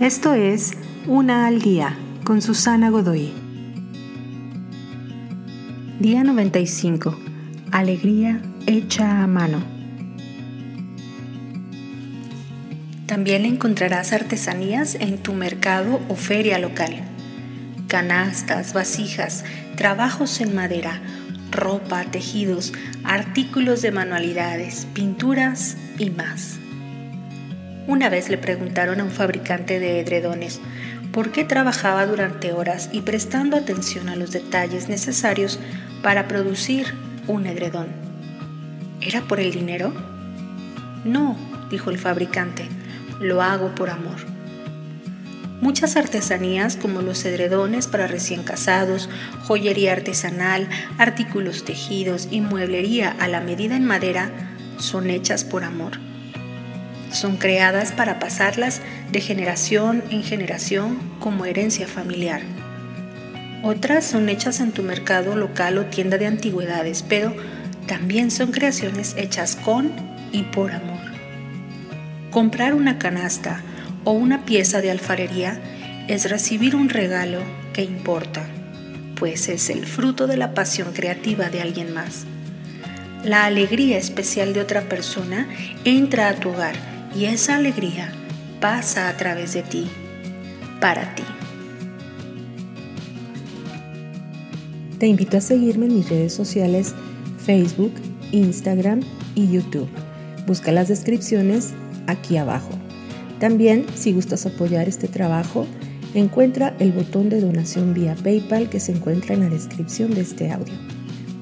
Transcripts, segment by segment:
Esto es Una al Día con Susana Godoy. Día 95. Alegría hecha a mano. También encontrarás artesanías en tu mercado o feria local. Canastas, vasijas, trabajos en madera, ropa, tejidos, artículos de manualidades, pinturas y más. Una vez le preguntaron a un fabricante de edredones por qué trabajaba durante horas y prestando atención a los detalles necesarios para producir un edredón. ¿Era por el dinero? No, dijo el fabricante, lo hago por amor. Muchas artesanías como los edredones para recién casados, joyería artesanal, artículos tejidos y mueblería a la medida en madera son hechas por amor. Son creadas para pasarlas de generación en generación como herencia familiar. Otras son hechas en tu mercado local o tienda de antigüedades, pero también son creaciones hechas con y por amor. Comprar una canasta o una pieza de alfarería es recibir un regalo que importa, pues es el fruto de la pasión creativa de alguien más. La alegría especial de otra persona entra a tu hogar y esa alegría pasa a través de ti, para ti. Te invito a seguirme en mis redes sociales Facebook, Instagram y YouTube. Busca las descripciones aquí abajo. También, si gustas apoyar este trabajo, encuentra el botón de donación vía PayPal que se encuentra en la descripción de este audio.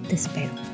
Te espero.